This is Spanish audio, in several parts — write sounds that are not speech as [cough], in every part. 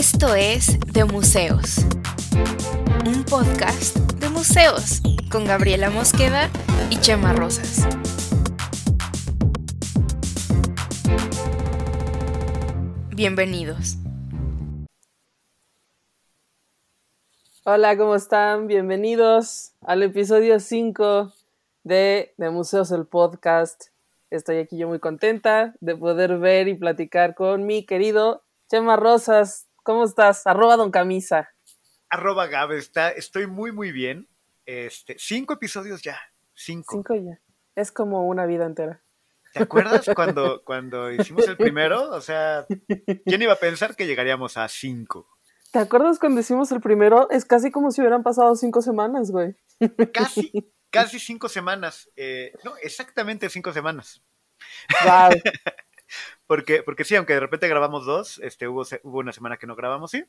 Esto es De Museos, un podcast de museos con Gabriela Mosqueda y Chema Rosas. Bienvenidos. Hola, ¿cómo están? Bienvenidos al episodio 5 de, de Museos el Podcast. Estoy aquí yo muy contenta de poder ver y platicar con mi querido Chema Rosas. ¿Cómo estás? Arroba Don Camisa. Arroba Gabe, está, estoy muy, muy bien. Este, cinco episodios ya. Cinco. Cinco ya. Es como una vida entera. ¿Te acuerdas cuando, cuando hicimos el primero? O sea, ¿quién iba a pensar que llegaríamos a cinco? ¿Te acuerdas cuando hicimos el primero? Es casi como si hubieran pasado cinco semanas, güey. Casi, casi cinco semanas. Eh, no, exactamente cinco semanas. Wow. [laughs] [laughs] porque, porque sí, aunque de repente grabamos dos, este, hubo, hubo una semana que no grabamos, ¿sí?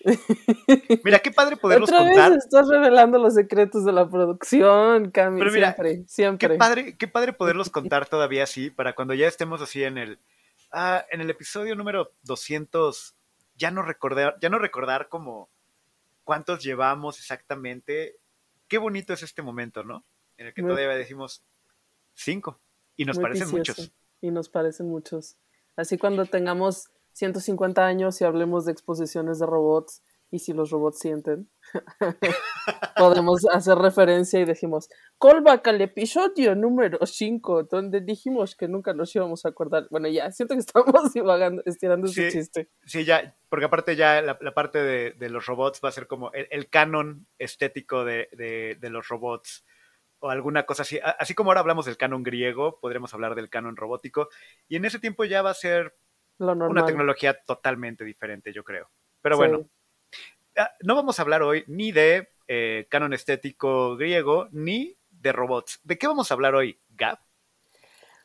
[laughs] Mira, qué padre poderlos Otra contar. vez estás revelando los secretos de la producción, Cami. Pero mira, siempre, siempre. Qué padre, qué padre poderlos [laughs] contar todavía así, para cuando ya estemos así en el, ah, en el episodio número 200, ya no recordar, ya no recordar como cuántos llevamos exactamente. Qué bonito es este momento, ¿no? En el que Muy- todavía decimos cinco y nos parecen vicioso. muchos. Y nos parecen muchos. Así cuando tengamos 150 años y hablemos de exposiciones de robots y si los robots sienten, [laughs] podemos hacer referencia y decimos, callback al episodio número 5, donde dijimos que nunca nos íbamos a acordar. Bueno, ya, siento que estamos [laughs] divagando, estirando ese Sí. chiste. Sí, ya, porque aparte ya la, la parte de, de los robots va a ser como el, el canon estético de, de- de los robots o alguna cosa así. Así como ahora hablamos del canon griego, podremos hablar del canon robótico. Y en ese tiempo ya va a ser Lo una tecnología totalmente diferente, yo creo. Pero bueno, ah, no vamos a hablar hoy ni de eh, canon estético griego, ni de robots. ¿De qué vamos a hablar hoy, Gab?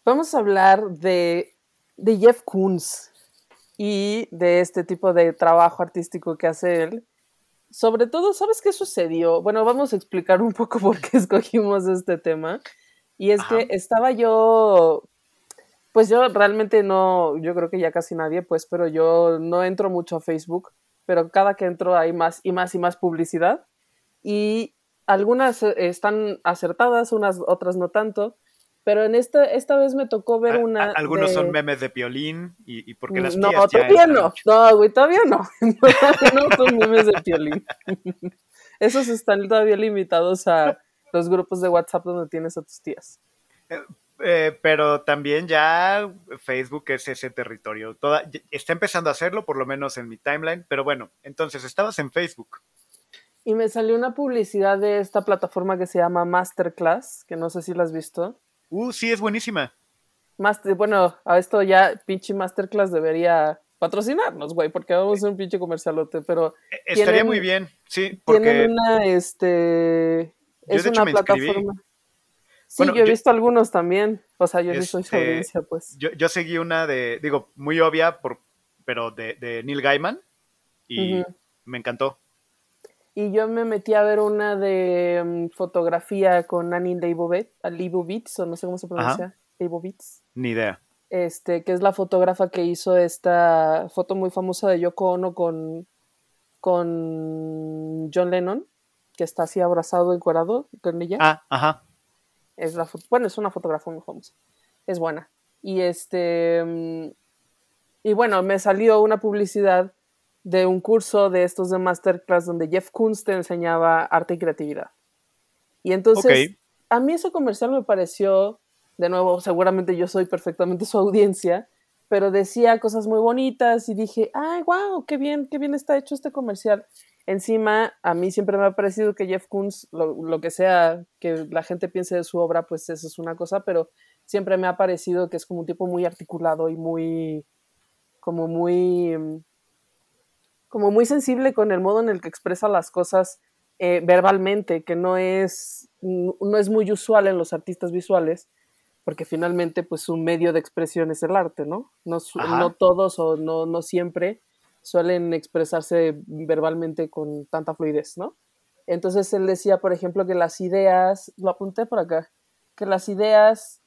Vamos a hablar de, de Jeff Koons y de este tipo de trabajo artístico que hace él. Sobre todo, ¿sabes qué sucedió? Bueno, vamos a explicar un poco por qué escogimos este tema. Y es Ajá. que estaba yo, pues yo realmente no, yo creo que ya casi nadie, pues, pero yo no entro mucho a Facebook, pero cada que entro hay más y más y más publicidad. Y algunas eh, están acertadas, unas otras no tanto. Pero en esta, esta vez me tocó ver una. a- algunos de- son memes de piolín y, y porque las no, todavía no. No, güey, todavía no. [laughs] No, no son memes de piolín. [laughs] Esos están todavía limitados a los grupos de WhatsApp donde tienes a tus tías. Eh, pero también ya Facebook es ese territorio. Toda, está empezando a hacerlo, por lo menos en mi timeline. Pero bueno, entonces estabas en Facebook. Y me salió una publicidad de esta plataforma que se llama Masterclass, que no sé si la has visto. Uh, sí, es buenísima. Master, bueno, a esto ya pinche Masterclass debería patrocinarnos, güey, porque vamos a hacer un pinche comercialote, pero Eh, Estaría Tienen- muy bien, sí, porque tienen una, este, Yo, es de hecho, una me inscribí. plataforma. Sí, Bueno, yo he yo- visto algunos también, o sea, yo soy su Este, audiencia, pues. yo, yo seguí una de, digo, muy obvia, por, pero de, de Neil Gaiman y me encantó. Y yo me metí a ver una de mm, fotografía con Annie Leibovitz, o no sé cómo se pronuncia, Leibovitz, Ni idea. este, que es la fotógrafa que hizo esta foto muy famosa de Yoko Ono con, con John Lennon, que está así abrazado, encuerado con ella. Ah, ajá. Es la bueno, es una fotógrafa muy famosa. Es buena. Y este. mm, Y bueno, me salió una publicidad de un curso de estos de Masterclass donde Jeff Koons te enseñaba arte y creatividad. Y entonces, a mí ese comercial me pareció, de nuevo, seguramente yo soy perfectamente su audiencia, pero decía cosas muy bonitas y dije, ay, wow, qué bien, qué bien está hecho este comercial. Encima, a mí siempre me ha parecido que Jeff Koons, lo, lo que sea que la gente piense de su obra, pues eso es una cosa, pero siempre me ha parecido que es como un tipo muy articulado y muy, como muy, mm, como muy sensible con el modo en el que expresa las cosas eh, verbalmente, que no es, no es muy usual en los artistas visuales, porque finalmente pues un medio de expresión es el arte, ¿no? No, todos o no, no siempre suelen expresarse verbalmente con tanta fluidez, ¿no? Entonces él decía, por ejemplo, que las ideas, lo apunté por acá, que las ideas,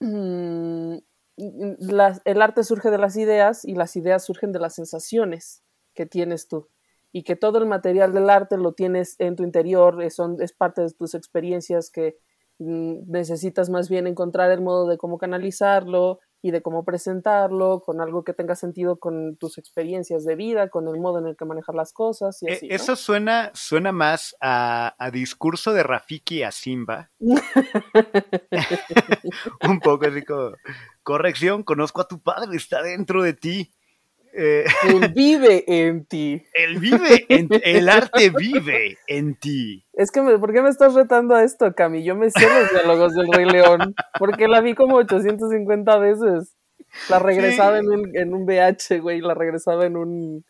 mm, las- el arte surge de las ideas y las ideas surgen de las sensaciones. Que tienes tú y que todo el material del arte lo tienes en tu interior, es, son, es parte de tus experiencias que mm, necesitas más bien encontrar el modo de cómo canalizarlo y de cómo presentarlo con algo que tenga sentido con tus experiencias de vida, con el modo en el que manejar las cosas. Y E-. Eso suena, suena más a, a discurso de Rafiki a Simba. [laughs] [laughs] Un poco así como, corrección, conozco a tu padre, está dentro de ti. Eh, Él [laughs] vive en ti. él vive, en- el arte vive en ti. Es que, me- ¿por qué me estás retando a esto, Cami? Yo me sé los diálogos del Rey León, porque la vi como 850 veces. La regresaba Sí. en, un, en un VH, güey, la regresaba en, un,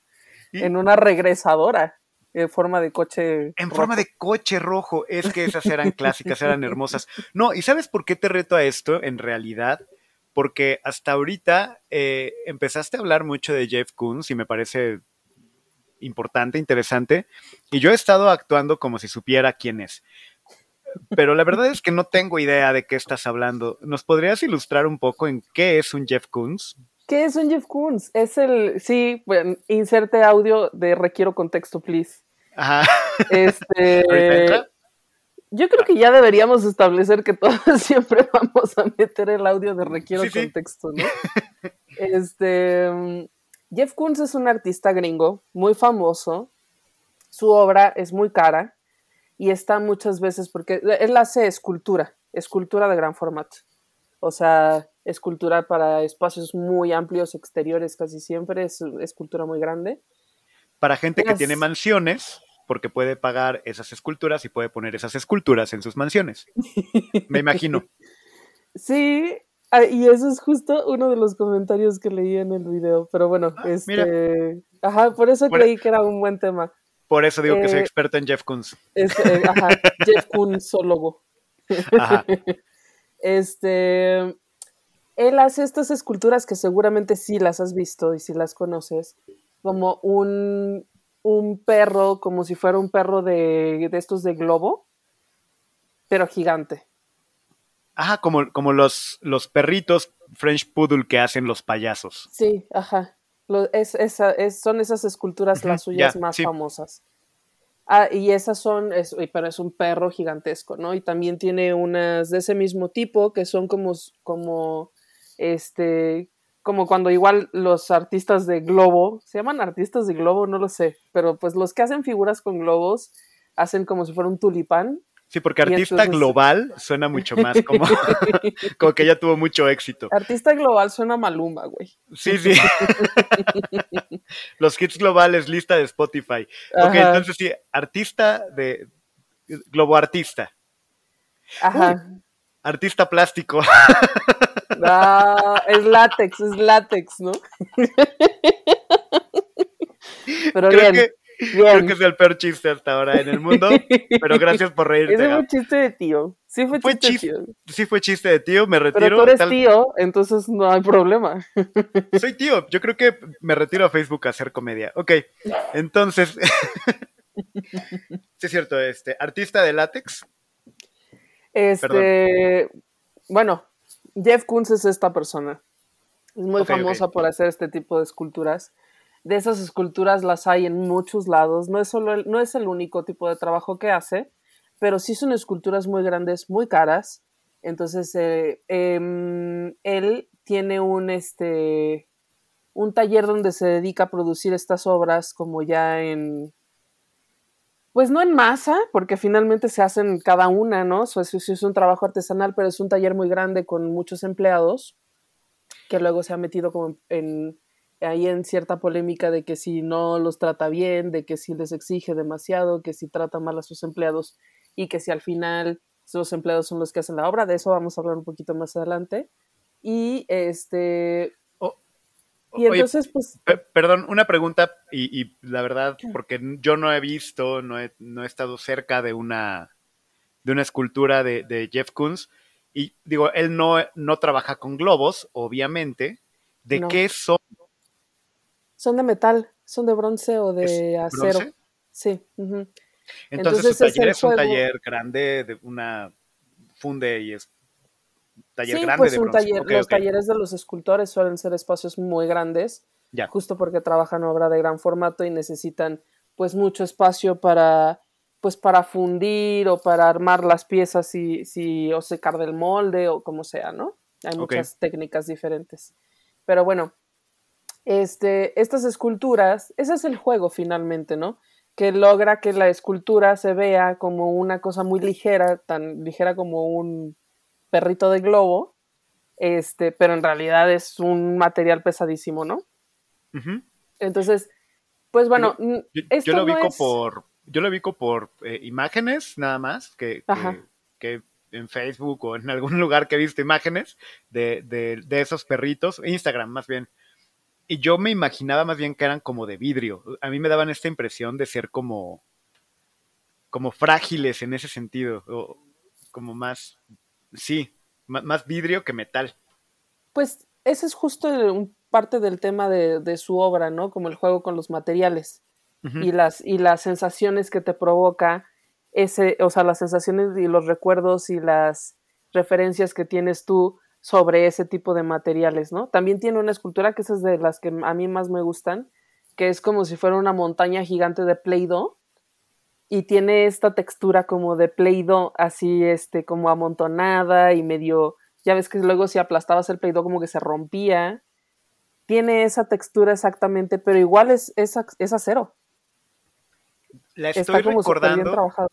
Y- en una regresadora en forma de coche. En rojo. forma de coche rojo, es que esas eran clásicas, eran hermosas. No, ¿y sabes por qué te reto a esto en realidad? Porque hasta ahorita eh, empezaste a hablar mucho de Jeff Koons y me parece importante, interesante, y yo he estado actuando como si supiera quién es. Pero la verdad es que no tengo idea de qué estás hablando. ¿Nos podrías ilustrar un poco en qué es un Jeff Koons? ¿Qué es un Jeff Koons? Es el. Sí, bueno, inserte audio de requiero contexto, please. Ajá. Este. [laughs] Yo creo que ya deberíamos establecer que todos [laughs] siempre vamos a meter el audio de requiero Sí, contexto, ¿no? Este Jeff Koons es un artista gringo muy famoso. Su obra es muy cara y está muchas veces porque él hace escultura, escultura de gran formato. O sea, escultura para espacios muy amplios exteriores casi siempre, es escultura muy grande. Para gente que tiene mansiones, porque puede pagar esas esculturas y puede poner esas esculturas en sus mansiones. Me imagino. [laughs] Sí, ah, y eso es justo uno de los comentarios que leí en el video, pero bueno, Ah, este, ajá, por eso Bueno. creí que era un buen tema. Por eso digo que soy Eh, experto en Jeff Koons. Eh, ajá, [laughs] Jeff Koonsólogo. Ajá. Este, él hace estas esculturas que seguramente sí las has visto y sí las conoces, como un, un perro, como si fuera un perro de, de estos de globo, pero gigante. Ajá, como, como los, los perritos French Poodle que hacen los payasos. Sí, ajá. Lo- es, esa- es- son esas esculturas las suyas ya, más sí. famosas. Ah, y esas son, es- pero es un perro gigantesco, ¿no? Y también tiene unas de ese mismo tipo que son como, como, este, como cuando igual los artistas de globo, se llaman artistas de globo, no lo sé, pero pues los que hacen figuras con globos hacen como si fuera un tulipán. Sí, porque artista entonces- global suena mucho más como, [laughs] como que ella tuvo mucho éxito. Artista global suena malumba, güey. Sí, sí. [laughs] Los hits globales, lista de Spotify. Ok, Ajá, entonces sí, artista de. Globo artista. ajá. Artista plástico. [laughs] Ah, es látex, es látex, ¿no? [laughs] Pero creo, bien, que, bien. creo que es el peor chiste hasta ahora en el mundo. Pero gracias por reírte. Ese fue un chiste de tío. Sí fue, Fue chiste de tío. Sí fue chiste de tío, me retiro. Pero tú eres tal- tío, entonces no hay problema. [laughs] Soy tío, yo creo que me retiro a Facebook a hacer comedia. Ok, entonces. [laughs] sí, es cierto, este, artista de látex. Este, bueno, Jeff Koons es esta persona. Es muy famosa por hacer este tipo de esculturas. De esas esculturas las hay en muchos lados. No es solo el, no es el único tipo de trabajo que hace, pero sí son esculturas muy grandes, muy caras. Entonces, eh, em, él tiene un este un taller donde se dedica a producir estas obras como ya en pues no en masa, porque finalmente se hacen cada una, ¿no? O sea, sí- sí es un trabajo artesanal, pero es un taller muy grande con muchos empleados, que luego se ha metido como en, ahí en cierta polémica de que si no los trata bien, de que si les exige demasiado, que si trata mal a sus empleados y que si al final los empleados son los que hacen la obra, de eso vamos a hablar un poquito más adelante. Y este... Y Oye, entonces, pues... Pe- Perdón, una pregunta, y, y la verdad, porque yo no he visto, no he, no he estado cerca de una, de una escultura de, de Jeff Koons, y digo, él no, no trabaja con globos, obviamente. ¿De No. qué son? Son de metal, son de bronce o de ¿Es acero. bronce? Sí. Entonces, Entonces su taller es, un juego- taller grande, de una funde y es taller sí, grande pues de un taller, los talleres de los escultores suelen ser espacios muy grandes Ya. justo porque trabajan obra de gran formato y necesitan pues mucho espacio para pues para fundir o para armar las piezas si, si o secar del molde o como sea, ¿no? Hay muchas técnicas diferentes. Pero bueno, este, estas esculturas, ese es el juego finalmente, ¿no? Que logra que la escultura se vea como una cosa muy ligera, tan ligera como un perrito de globo, este, pero en realidad es un material pesadísimo, ¿no? Entonces, pues bueno, Yo, esto yo lo no ubico es- por, yo lo ubico por eh, imágenes nada más, que, que en Facebook o en algún [laughs] lugar que he visto imágenes de, de, de esos perritos, Instagram más bien. Y yo me imaginaba más bien que eran como de vidrio. A mí me daban esta impresión de ser como, como frágiles en ese sentido, o como más, sí, má- más vidrio que metal. Pues ese es justo el- un parte del tema de, de su obra, ¿no? Como el juego con los materiales y las y las sensaciones que te provoca ese, o sea, las sensaciones y los recuerdos y las referencias que tienes tú sobre ese tipo de materiales, ¿no? También tiene una escultura que esa es de las que a mí más me gustan, que es como si fuera una montaña gigante de Play-Doh y tiene esta textura como de Play-Doh así este como amontonada y medio ya ves que luego si aplastabas el Play-Doh como que se rompía. Tiene esa textura exactamente, pero igual es, es, es acero. La Está estoy como súper bien recordando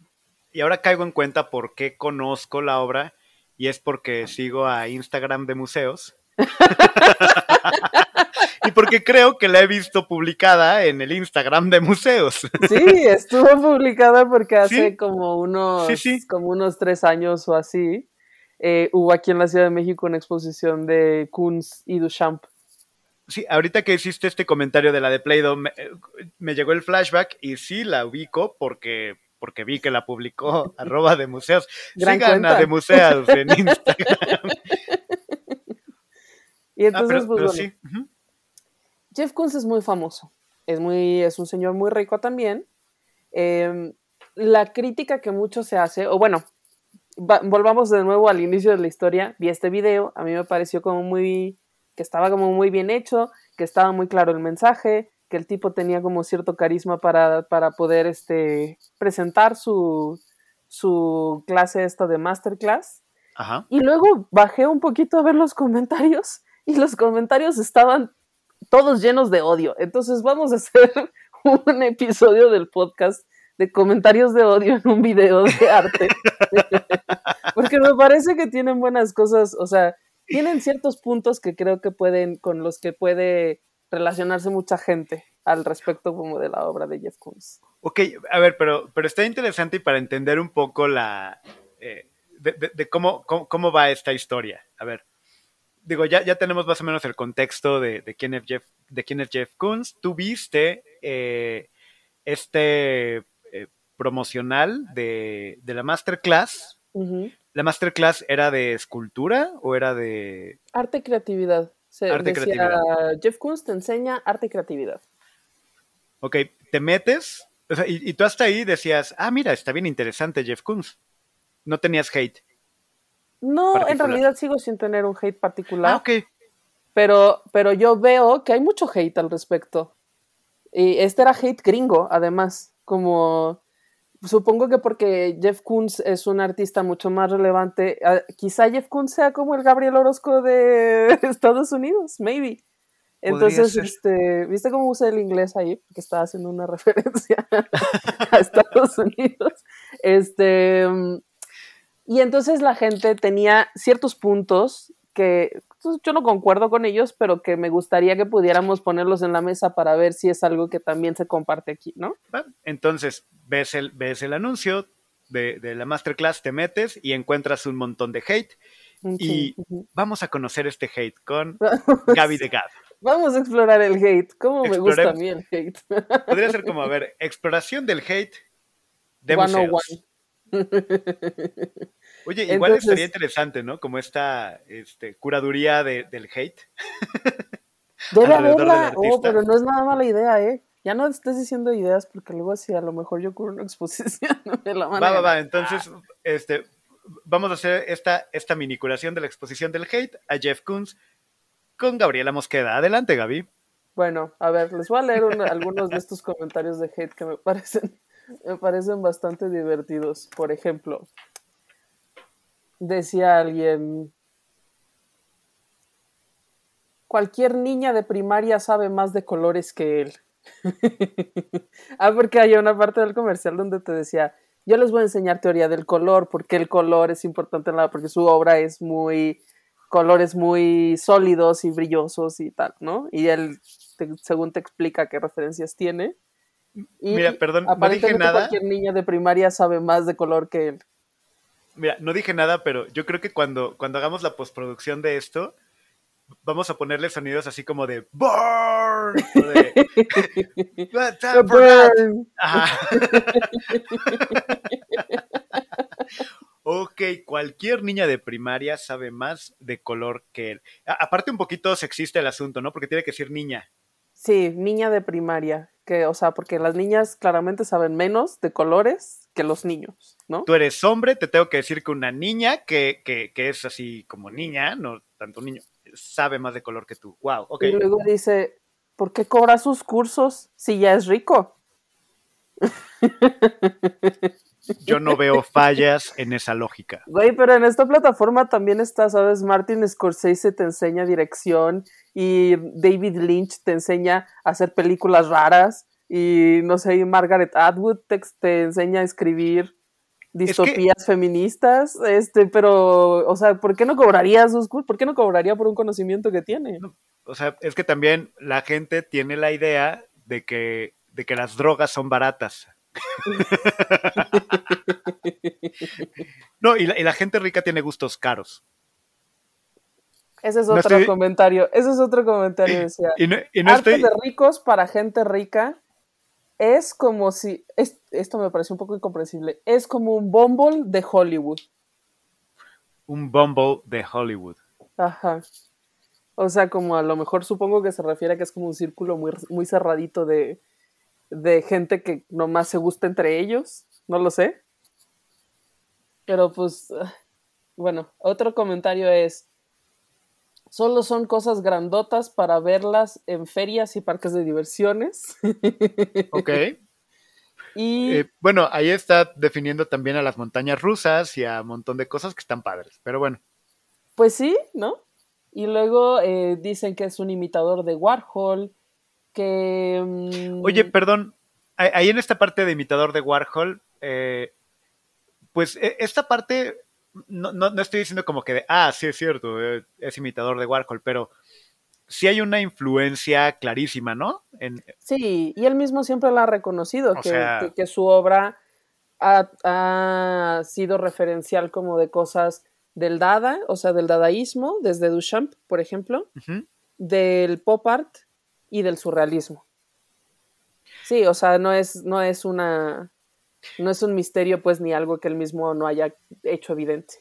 y ahora caigo en cuenta por qué conozco la obra y es porque sigo a Instagram de museos. [laughs] [laughs] y porque creo que la he visto publicada en el Instagram de museos. [laughs] Sí, estuvo publicada porque hace Sí. como unos, Sí, sí. como unos tres años o así. eh, hubo aquí en la Ciudad de México una exposición de Kunz y Duchamp. Sí, ahorita que hiciste este comentario de la de Play-Doh, me, eh, me llegó el flashback y sí la ubico porque, porque vi que la publicó [laughs] arroba de museos. Gran Sigan cuenta. a de museos en Instagram. Y Ah, entonces, pero, pues pero bueno, sí. Jeff Koons es muy famoso. Es, muy, es un señor muy rico también. Eh, la crítica que mucho se hace, o bueno, va- volvamos de nuevo al inicio de la historia. Vi este video, a mí me pareció como muy, que estaba como muy bien hecho, que estaba muy claro el mensaje, que el tipo tenía como cierto carisma para, para poder este, presentar su, su clase esta de masterclass. Ajá. Y luego bajé un poquito a ver los comentarios y los comentarios estaban todos llenos de odio. Entonces vamos a hacer [laughs] un episodio del podcast de comentarios de odio en un video de arte. [laughs] Porque me parece que tienen buenas cosas, o sea, tienen ciertos puntos que creo que pueden, con los que puede relacionarse mucha gente al respecto como de la obra de Jeff Koons. Ok, a ver, pero, pero está interesante y para entender un poco la eh, de, de- cómo, cómo, cómo va esta historia. A ver, digo, ya, ya tenemos más o menos el contexto de, de quién es Jeff, de quién es Jeff Koons. Tú viste eh, este eh, promocional de, de la masterclass. ¿La masterclass era de escultura o era de...? Arte y creatividad. Se Arte y decía, creatividad. Jeff Koons te enseña arte y creatividad. Ok, te metes o sea, y, y tú hasta ahí decías, ah, mira, está bien interesante Jeff Koons. No tenías hate. No, en realidad sigo sin tener un hate particular, Ah, ok. pero, pero yo veo que hay mucho hate al respecto. Y este era hate gringo, además, como supongo que porque Jeff Koons es un artista mucho más relevante, ah, quizá Jeff Koons sea como el Gabriel Orozco de [laughs] Estados Unidos, maybe. Entonces, este, ¿viste cómo usé el inglés ahí? Porque estaba haciendo una [laughs] referencia a Estados Unidos. Este, mm, y entonces la gente tenía ciertos puntos que pues, yo no concuerdo con ellos, pero que me gustaría que pudiéramos ponerlos en la mesa para ver si es algo que también se comparte aquí, ¿no? Entonces, ves el, ves el anuncio de, de la masterclass, te metes y encuentras un montón de hate. Y vamos a conocer este hate con [laughs] Gaby de Gab. Vamos a explorar el hate. ¿Cómo me gusta a mí el hate? Podría ser como, a ver, exploración del hate de 101. [laughs] Oye, igual Entonces- estaría interesante, ¿no? Como esta este, curaduría de- del hate. [laughs] Debe haberla. Oh, pero no es nada mala idea, ¿eh? Ya no estés diciendo ideas porque luego si a lo mejor yo curo una exposición [laughs] me la van a Va, va, va. Entonces, este, vamos a hacer esta, esta mini curación de la exposición del hate a Jeff Koons con Gabriela Mosqueda. Adelante, Gaby. Bueno, a ver, les voy a leer un- algunos de estos comentarios de hate que me parecen, me parecen bastante divertidos. Por ejemplo, decía alguien, cualquier niña de primaria sabe más de colores que él. [laughs] ah, porque hay una parte del comercial donde te decía, yo les voy a enseñar teoría del color, porque el color es importante en la, porque su obra es muy, colores muy sólidos y brillosos y tal, ¿no? Y él, te- según te explica qué referencias tiene. Y Mira, perdón, no dije nada. cualquier niña de primaria sabe más de color que él. Mira, no dije nada, pero yo creo que cuando, cuando hagamos la postproducción de esto, vamos a ponerle sonidos así como de burn. o de, [laughs] "Ah, time for that". Burn. [laughs] Ok, cualquier niña de primaria sabe más de color que él. A- aparte un poquito sexista el asunto, ¿no? Porque tiene que ser niña. Sí, niña de primaria, que, o sea, porque las niñas claramente saben menos de colores que los niños, ¿no? Tú eres hombre, te tengo que decir que una niña que, que, que es así como niña, no tanto niño, sabe más de color que tú. Wow, ok. Y luego dice, ¿por qué cobra sus cursos si ya es rico? [laughs] Yo no veo fallas en esa lógica. Güey, pero en esta plataforma también está, ¿sabes? Martin Scorsese te enseña dirección y David Lynch te enseña a hacer películas raras y no sé, y Margaret Atwood te, te enseña a escribir distopías feministas, este, pero, o sea, ¿por qué no cobraría sus cursos? ¿Por qué no cobraría por un conocimiento que tiene? O sea, es que también la gente tiene la idea de que, de que las drogas son baratas. [laughs] no, y la, y la gente rica tiene gustos caros. Ese es No otro estoy- comentario, ese es otro comentario, decía. Y no, y no arte estoy... de ricos para gente rica es como si es- esto me pareció un poco incomprensible es como un Bumble de Hollywood. Un Bumble de Hollywood. ajá. O sea como a lo mejor supongo que se refiere a que es como un círculo muy, muy cerradito de, de gente que nomás se gusta entre ellos no lo sé. Pero pues ah, bueno otro comentario es Solo son cosas grandotas para verlas en ferias y parques de diversiones. [laughs] Ok. y Eh, bueno, ahí está definiendo también a las montañas rusas y a un montón de cosas que están padres. Pero bueno, pues sí, ¿no? Y luego eh, dicen que es un imitador de Warhol, que... mm, Oye, perdón, ahí en esta parte de imitador de Warhol, eh, pues e- esta parte, no, no, no estoy diciendo como que de, ah, sí es cierto, eh, es imitador de Warhol, pero sí hay una influencia clarísima, ¿no? En, Sí, y él mismo siempre la ha reconocido, que, sea- que- que su obra ha, ha sido referencial como de cosas del Dada, o sea, del dadaísmo, desde Duchamp, por ejemplo, del pop art y del surrealismo. Sí, o sea, no es, no es una, no es un misterio, pues, ni algo que él mismo no haya hecho evidente.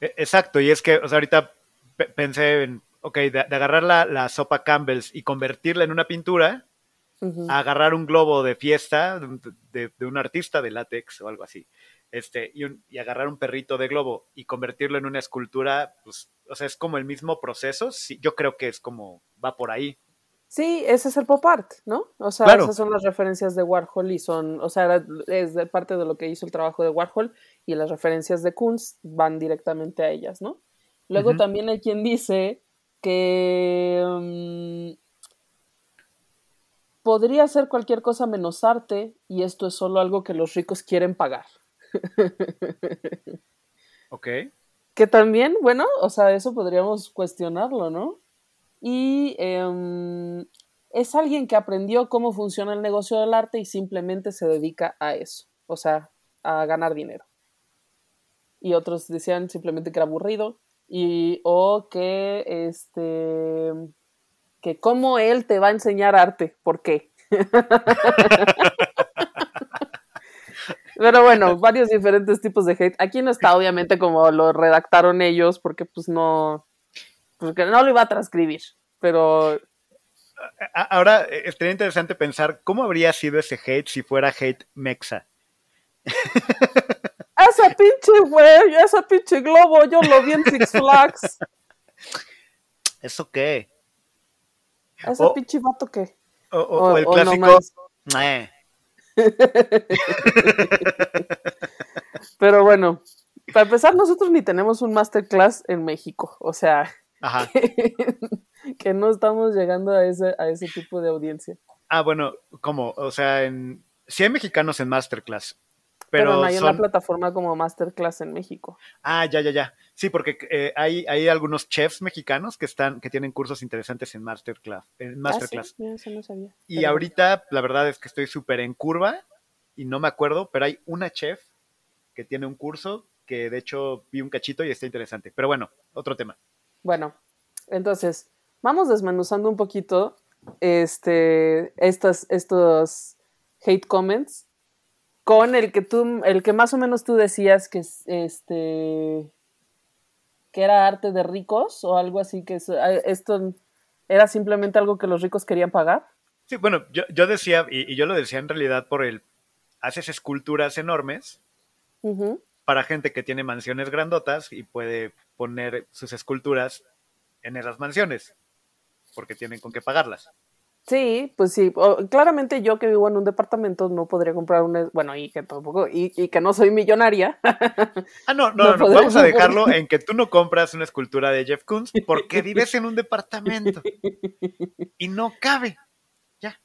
E- Exacto, y es que, o sea, ahorita pe- pensé en, ok, de, de agarrar la, la sopa Campbell's y convertirla en una pintura, a agarrar un globo de fiesta de, de- de un artista de látex o algo así, este, y, un- y agarrar un perrito de globo y convertirlo en una escultura, pues, o sea, es como el mismo proceso, sí, yo creo que es como, va por ahí. Sí, ese es el pop art, ¿no? O sea, Claro. esas son las referencias de Warhol y son, o sea, es de parte de lo que hizo el trabajo de Warhol y las referencias de Kunz van directamente a ellas, ¿no? Luego también hay quien dice que mm, podría ser cualquier cosa menos arte y esto es solo algo que los ricos quieren pagar. Ok. Que también, bueno, o sea, eso podríamos cuestionarlo, ¿no? Y em, es alguien que aprendió cómo funciona el negocio del arte y simplemente se dedica a eso, o sea, a ganar dinero. Y otros decían simplemente que era aburrido y o que este que cómo él te va a enseñar arte, ¿por qué? [laughs] Pero bueno, varios diferentes tipos de hate. Aquí no está obviamente como lo redactaron ellos, porque pues no, porque no lo iba a transcribir. Pero Ahora, eh, estaría interesante pensar cómo habría sido ese hate si fuera hate mexa. [laughs] ese pinche güey, ese pinche globo, yo lo vi en Six [laughs] Flags. ¿Eso qué? ¿A ese O- pinche vato qué? O, o- el no clásico. más. "Meh". [laughs] Pero bueno, para empezar, nosotros ni tenemos un masterclass en México. O sea, Ajá. [laughs] que no estamos llegando a ese, a ese tipo de audiencia. Ah, bueno, ¿cómo? O sea, en... sí hay mexicanos en Masterclass, Pero, pero, no hay son... una plataforma como Masterclass en México. Ah, ya, ya, ya. Sí, porque eh, hay, hay algunos chefs mexicanos que están, que tienen cursos interesantes en Masterclass. En Ah, sí, Masterclass. mira, eso no sabía. Y Pero- ahorita, la verdad es que estoy súper en curva y no me acuerdo, pero hay una chef que tiene un curso que de hecho vi un cachito y está interesante. Pero bueno, otro tema. Bueno, entonces, vamos desmenuzando un poquito este, estas, estos hate comments con el que tú, el que más o menos tú decías que es, este, que era arte de ricos o algo así, que eh, esto era simplemente algo que los ricos querían pagar. Sí, bueno, yo, yo decía, y, y yo lo decía en realidad por el, haces esculturas enormes para gente que tiene mansiones grandotas y puede poner sus esculturas en esas mansiones, porque tienen con qué pagarlas. Sí, pues sí. O- claramente yo que vivo en un departamento no podría comprar un... Bueno, y que tampoco... Y, y que no soy millonaria. Ah, no, [laughs] no, No no, vamos a dejarlo en que tú no compras una escultura de Jeff Koons [laughs] porque vives en un departamento [laughs] y no cabe. Ya.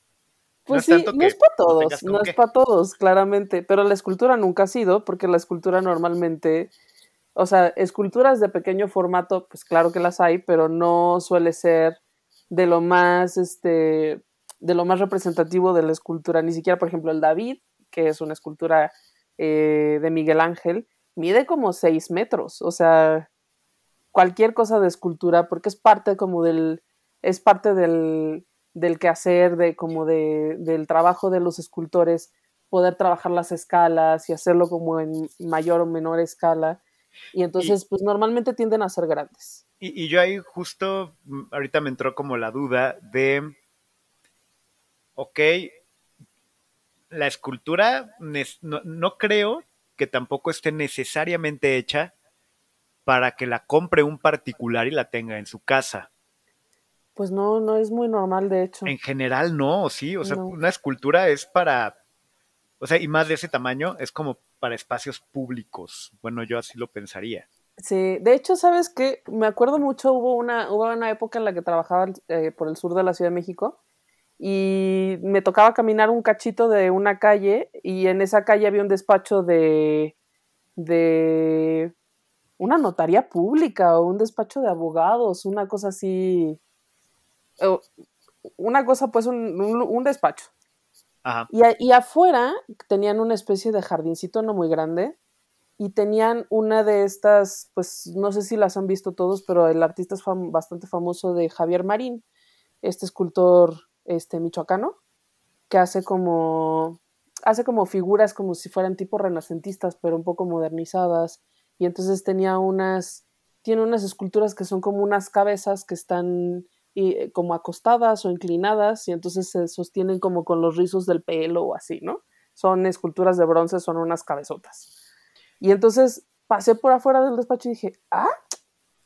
Pues es sí, no es para todos, no es para todos, claramente, pero la escultura nunca ha sido, porque la escultura normalmente, o sea, esculturas de pequeño formato, pues claro que las hay, pero no suele ser de lo más, este, de lo más representativo de la escultura, ni siquiera, por ejemplo, el David, que es una escultura eh, de Miguel Ángel, mide como 6 metros, o sea, cualquier cosa de escultura, porque es parte como del, es parte del, del quehacer, de como de, del trabajo de los escultores, poder trabajar las escalas y hacerlo como en mayor o menor escala. Y entonces, pues normalmente tienden a ser grandes. Y, y yo ahí justo, mm, ahorita me entró como la duda de, ok, la escultura no, no creo que tampoco esté necesariamente hecha para que la compre un particular y la tenga en su casa. Pues no, no es muy normal, de hecho. En general no, sí, o sea, No. una escultura es para, o sea, y más de ese tamaño, es como para espacios públicos. Bueno, yo así lo pensaría. Sí, de hecho, ¿sabes qué? Me acuerdo mucho, hubo una, hubo una época en la que trabajaba eh, por el sur de la Ciudad de México y me tocaba caminar un cachito de una calle y en esa calle había un despacho de, de una notaría pública o un despacho de abogados, una cosa así, una cosa pues un- un despacho. Y, afuera tenían una especie de jardincito no muy grande y tenían una de estas, pues no sé si las han visto todos, pero el artista es bastante famoso de Javier Marín, este escultor este michoacano, que hace como hace como figuras como si fueran tipo renacentistas, pero un poco modernizadas. Y entonces tenía unas, tiene unas esculturas que son como unas cabezas que están y, como acostadas o inclinadas y entonces se sostienen como con los rizos del pelo o así, ¿no? Son esculturas de bronce, son unas cabezotas. Y entonces pasé por afuera del despacho y dije, ah,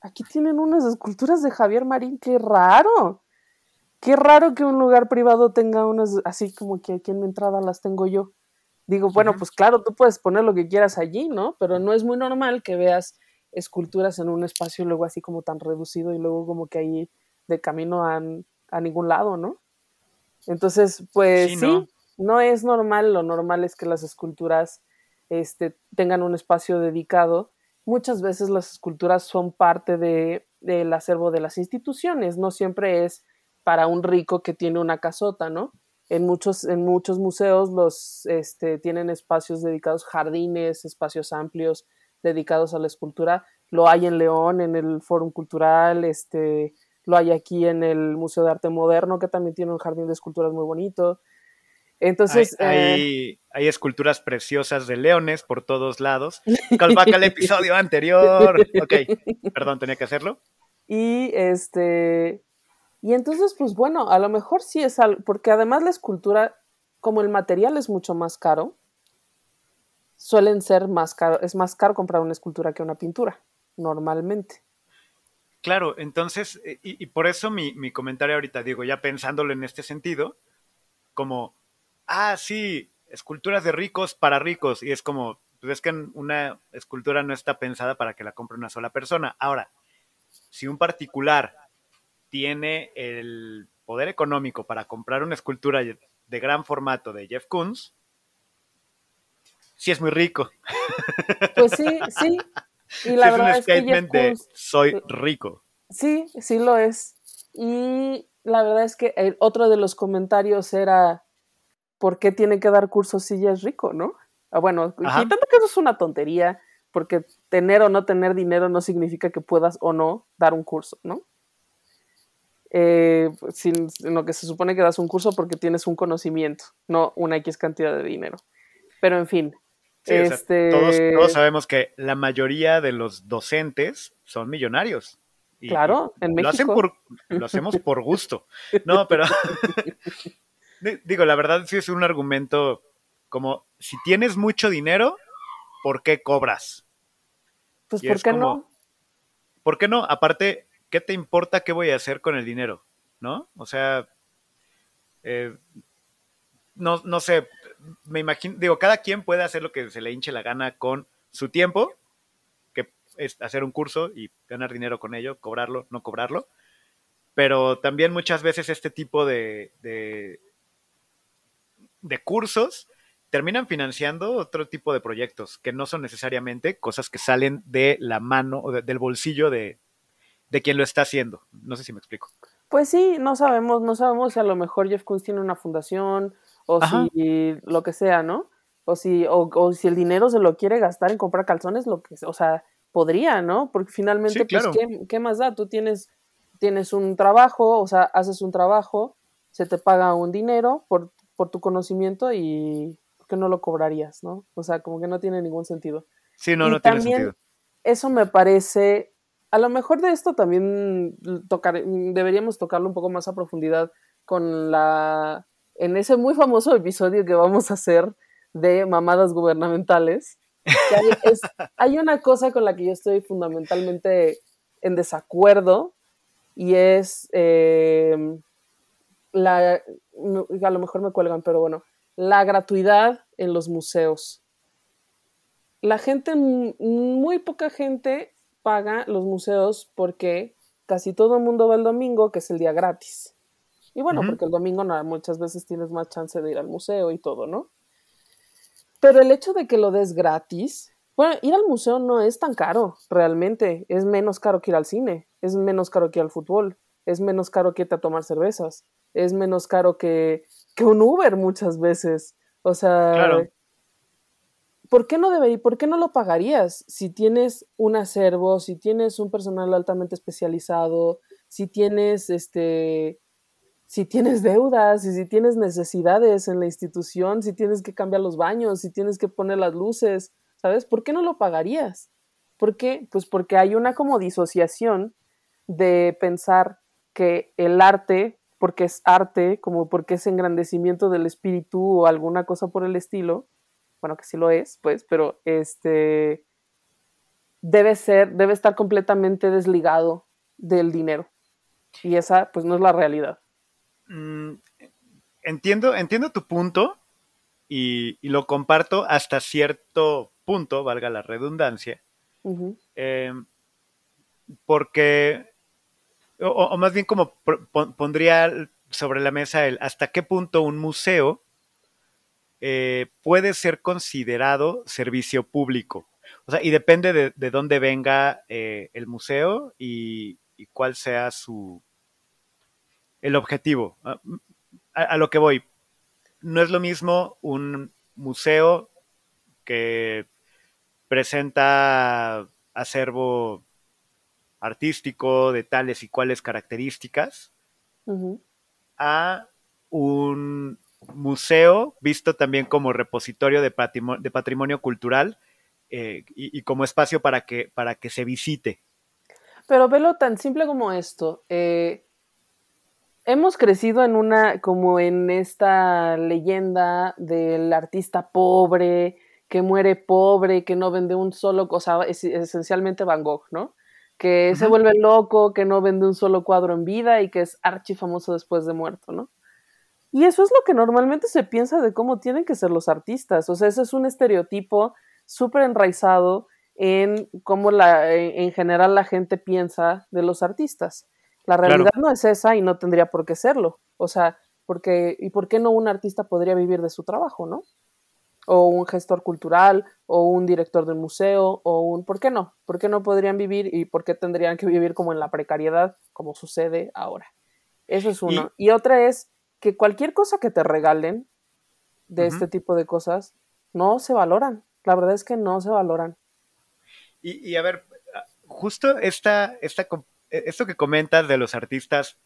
aquí tienen unas esculturas de Javier Marín, qué raro. Qué raro que un lugar privado tenga unas, así como que aquí en mi entrada las tengo yo. Digo, bueno, pues claro, tú puedes poner lo que quieras allí, ¿no? Pero no es muy normal que veas esculturas en un espacio luego así como tan reducido y luego como que ahí de camino a, a ningún lado, ¿no? Entonces, pues Sí, no es normal, lo normal es que las esculturas este, tengan un espacio dedicado. Muchas veces las esculturas son parte de, del acervo de las instituciones, no siempre es para un rico que tiene una casota, ¿no? En muchos, en muchos museos los este, tienen espacios dedicados, jardines, espacios amplios dedicados a la escultura. Lo hay en León, en el Fórum Cultural, este, lo hay aquí en el Museo de Arte Moderno, que también tiene un jardín de esculturas muy bonito. Entonces, hay, eh, hay- hay esculturas preciosas de leones por todos lados. [laughs] Callback al episodio anterior. Ok, perdón, tenía que hacerlo. Y este. Y entonces, pues bueno, a lo mejor sí es algo. Porque además la escultura, como el material es mucho más caro, suelen ser más caro. Es más caro comprar una escultura que una pintura, normalmente. Claro, entonces, eh, y, por eso mi, mi, comentario ahorita, digo, ya pensándolo en este sentido, como, ah, sí, esculturas de ricos para ricos, y es como, pues es que una escultura no está pensada para que la compre una sola persona. Ahora, si un particular tiene el poder económico para comprar una escultura de gran formato de Jeff Koons, sí es muy rico. Pues sí, sí, y la verdad es, que soy rico. Sí, sí lo es. Y la verdad es que el otro de los comentarios era ¿por qué tiene que dar cursos si ya es rico, no? Ah, bueno, y tanto que eso es una tontería, porque tener o no tener dinero no significa que puedas o no dar un curso, ¿no? Eh, sin, lo que se supone que das un curso porque tienes un conocimiento, no una X cantidad de dinero. Pero en fin, este... todos, sabemos que la mayoría de los docentes son millonarios. claro, en México. Lo, hacen por, lo hacemos por gusto. No, pero [laughs] digo, la verdad sí es un argumento como, si tienes mucho dinero, ¿por qué cobras? Pues, ¿por qué no? ¿Por qué no? Aparte, ¿qué te importa qué voy a hacer con el dinero? ¿No? O sea, eh, no, no sé, me imagino, digo, cada quien puede hacer lo que se le hinche la gana con su tiempo, que es hacer un curso y ganar dinero con ello, cobrarlo, no cobrarlo. Pero también muchas veces este tipo de, de, cursos terminan financiando otro tipo de proyectos que no son necesariamente cosas que salen de la mano o del bolsillo de, de quien lo está haciendo. No sé si me explico. Pues sí, no sabemos, no sabemos si a lo mejor Jeff Koons tiene una fundación o si lo que sea, ¿no? O si, o, si el dinero se lo quiere gastar en comprar calzones, lo que, o sea, podría, ¿no? Porque finalmente, pues, ¿qué, más da? Tú tienes, tienes un trabajo, o sea, haces un trabajo, se te paga un dinero por, por tu conocimiento y ¿por qué no lo cobrarías, no? O sea, como que no tiene ningún sentido. Sí, no, no tiene sentido. Eso me parece, a lo mejor de esto también tocar, deberíamos tocarlo un poco más a profundidad con la en ese muy famoso episodio que vamos a hacer de mamadas gubernamentales, [laughs] hay, una cosa con la que yo estoy fundamentalmente en desacuerdo y es em, la, a lo mejor me cuelgan, pero bueno, la gratuidad en los museos. La gente, muy poca gente paga los museos porque casi todo el mundo va el domingo, que es el día gratis. Y bueno, porque el domingo muchas veces tienes más chance de ir al museo y todo, ¿no? Pero el hecho de que lo des gratis, bueno, ir al museo no es tan caro, realmente. Es menos caro que ir al cine, es menos caro que ir al fútbol, es menos caro que irte a tomar cervezas, es menos caro que, que un Uber muchas veces. O sea, ¿por qué no debería, por qué no lo pagarías si tienes un acervo, si tienes un personal altamente especializado, si tienes este si tienes deudas y si tienes necesidades en la institución, si tienes que cambiar los baños, si tienes que poner las luces, ¿sabes? ¿Por qué no lo pagarías? ¿Por qué? Pues porque hay una como disociación de pensar que el arte, porque es arte, como porque es engrandecimiento del espíritu o alguna cosa por el estilo, bueno, que sí lo es, pues, pero este debe ser, debe estar completamente desligado del dinero. Y esa, pues, no es la realidad. Mm, entiendo, entiendo tu punto y, lo comparto hasta cierto punto, valga la redundancia, eh, porque, o, más bien como pondría sobre la mesa el hasta qué punto un museo eh, puede ser considerado servicio público. O sea, y depende de, dónde venga eh, el museo y, cuál sea su, el objetivo. Ah, a, lo que voy, no es lo mismo un museo que presenta acervo artístico de tales y cuales características a un museo visto también como repositorio de patrimonio, cultural eh, y, como espacio para que, para que se visite. Pero velo tan simple como esto. Eh, hemos crecido en una, como en esta leyenda del artista pobre, que muere pobre, que no vende un solo cosa, es, esencialmente Van Gogh, ¿no? que se vuelve loco, que no vende un solo cuadro en vida y que es archifamoso después de muerto, ¿no? Y eso es lo que normalmente se piensa de cómo tienen que ser los artistas. O sea, ese es un estereotipo súper enraizado en cómo la, en general la gente piensa de los artistas. La Claro. realidad no es esa y no tendría por qué serlo. O sea, porque, ¿y por qué no un artista podría vivir de su trabajo, no? O un gestor cultural, o un director del museo, o un... ¿Por qué no? ¿Por qué no podrían vivir y por qué tendrían que vivir como en la precariedad, como sucede ahora? Eso es uno. Y, otra es que cualquier cosa que te regalen de este tipo de cosas no se valoran. La verdad es que no se valoran. Y, y a ver, justo esta, esta, esto que comentas de los artistas,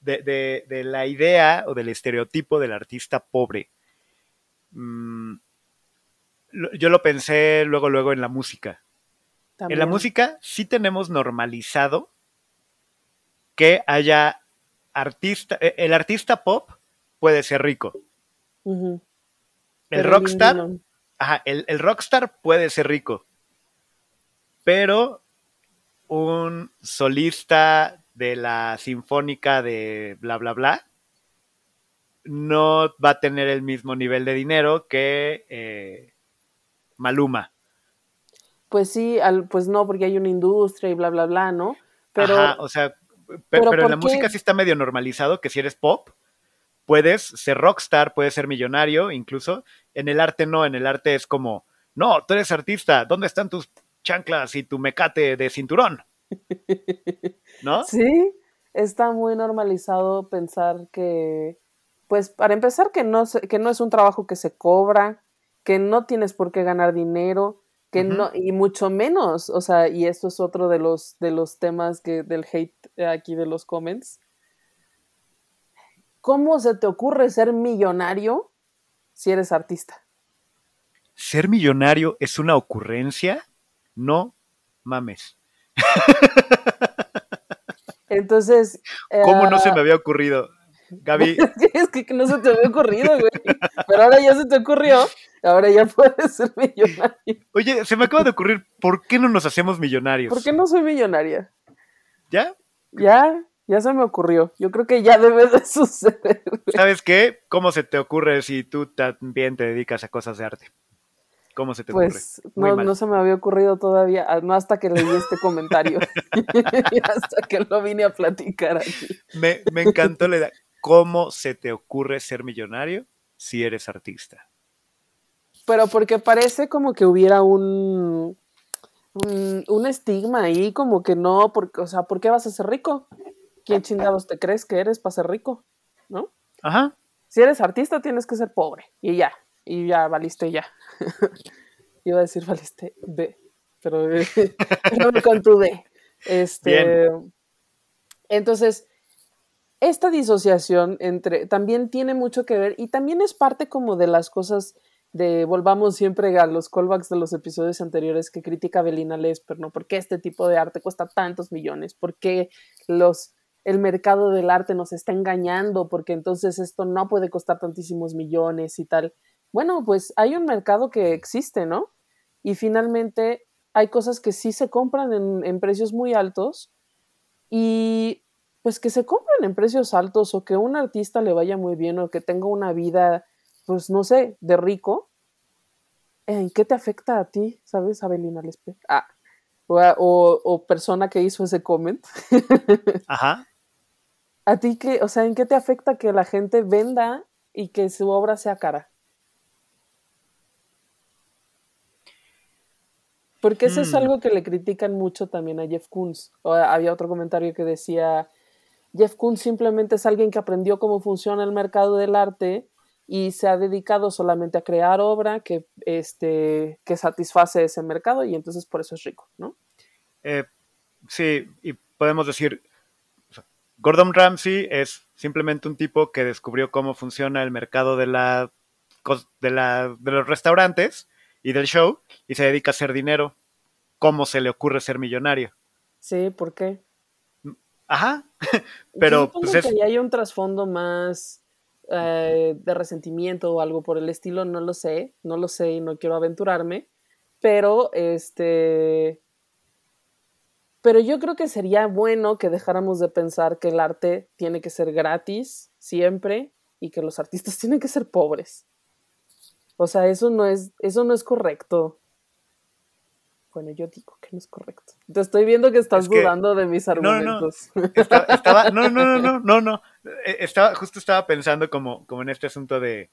de, de- de la idea o del estereotipo del artista pobre, mm, lo- yo lo pensé luego, luego en la música. En la música sí tenemos normalizado que haya artista, eh, el artista pop puede ser rico. El Pero rockstar, no. ajá, el, el rockstar puede ser rico. Pero un solista de la sinfónica de bla bla bla no va a tener el mismo nivel de dinero que eh, Maluma. Pues sí, al- pues no, porque hay una industria y bla, bla, bla, ¿no? Pero Ajá, o sea, pe- pero pero, en la música sí está medio normalizado que si eres pop, puedes ser rockstar, puedes ser millonario, incluso. En el arte no, en el arte es como, no, tú eres artista, ¿dónde están tus chanclas y tu mecate de cinturón? [laughs] ¿No? sí, está muy normalizado pensar que, pues para empezar, que no, que no es un trabajo que se cobra, que no tienes por qué ganar dinero, que no, y mucho menos, o sea, y esto es otro de los, de los temas que, del hate aquí de los comments. ¿Cómo se te ocurre ser millonario si eres artista? ¿Ser millonario es una ocurrencia? No mames. Entonces. ¿Cómo no eh, se me había ocurrido? Gaby, [laughs] es que no se te había ocurrido, güey. Pero ahora ya se te ocurrió. Ahora ya puedes ser millonario. oye, se me acaba de ocurrir, ¿por qué no nos hacemos millonarios? ¿Por qué no soy millonaria? ¿Ya? Ya, ya se me ocurrió. Yo creo que ya debe de suceder. güey. ¿Sabes qué? ¿Cómo se te ocurre si tú también te dedicas a cosas de arte? ¿Cómo se te Pues ocurre? Muy no, mal. no se me había ocurrido todavía, ah, no hasta que leí este comentario. [laughs] hasta que lo vine a platicar aquí. Me, me encantó la idea. ¿Cómo se te ocurre ser millonario si eres artista? Pero porque parece como que hubiera un, un, un estigma ahí, como que no, porque, o sea, ¿por qué vas a ser rico? ¿Quién chingados te crees que eres para ser rico? ¿No? Ajá. Si eres artista tienes que ser pobre y ya, y ya valiste ya. [laughs] Iba a decir valiste B, pero, eh, [laughs] pero con tu D. Este, entonces, esta disociación entre también tiene mucho que ver y también es parte como de las cosas de volvamos siempre a los callbacks de los episodios anteriores que critica Belina Lesper, ¿no? ¿Por qué este tipo de arte cuesta tantos millones? ¿Por qué los el mercado del arte nos está engañando? Porque entonces esto no puede costar tantísimos millones y tal. Bueno, pues hay un mercado que existe, ¿no? Y finalmente hay cosas que sí se compran en, en precios muy altos y pues que se compren en precios altos o que un artista le vaya muy bien o que tenga una vida, pues no sé, de rico, ¿en qué te afecta a ti, sabes, Abelina Lespe? Ah, o, o- o persona que hizo ese comment. [laughs] Ajá. ¿A ti qué, o sea, en qué te afecta que la gente venda y que su obra sea cara? Porque eso es Hmm. algo que le critican mucho también a Jeff Koons. O había otro comentario que decía, Jeff Koons simplemente es alguien que aprendió cómo funciona el mercado del arte y se ha dedicado solamente a crear obra que, este, que satisface ese mercado y entonces por eso es rico, ¿no? Eh, sí, y podemos decir, Gordon Ramsay es simplemente un tipo que descubrió cómo funciona el mercado de, la, de, la, de los restaurantes y del show y se dedica a hacer dinero. ¿Cómo se le ocurre ser millonario? Sí, ¿por qué? Ajá, [laughs] pero Yo pues es, que hay un trasfondo más eh, de resentimiento o algo por el estilo, no lo sé, no lo sé y no quiero aventurarme, pero este Pero yo creo que sería bueno que dejáramos de pensar que el arte tiene que ser gratis siempre y que los artistas [laughs] tienen que ser pobres. O sea, eso no es, eso no es correcto. Bueno, yo digo que no es correcto. Te estoy viendo que estás dudando de mis argumentos. No, no. [laughs] Estaba, no, no, no, no, no, eh, Estaba, justo estaba pensando como, como en este asunto de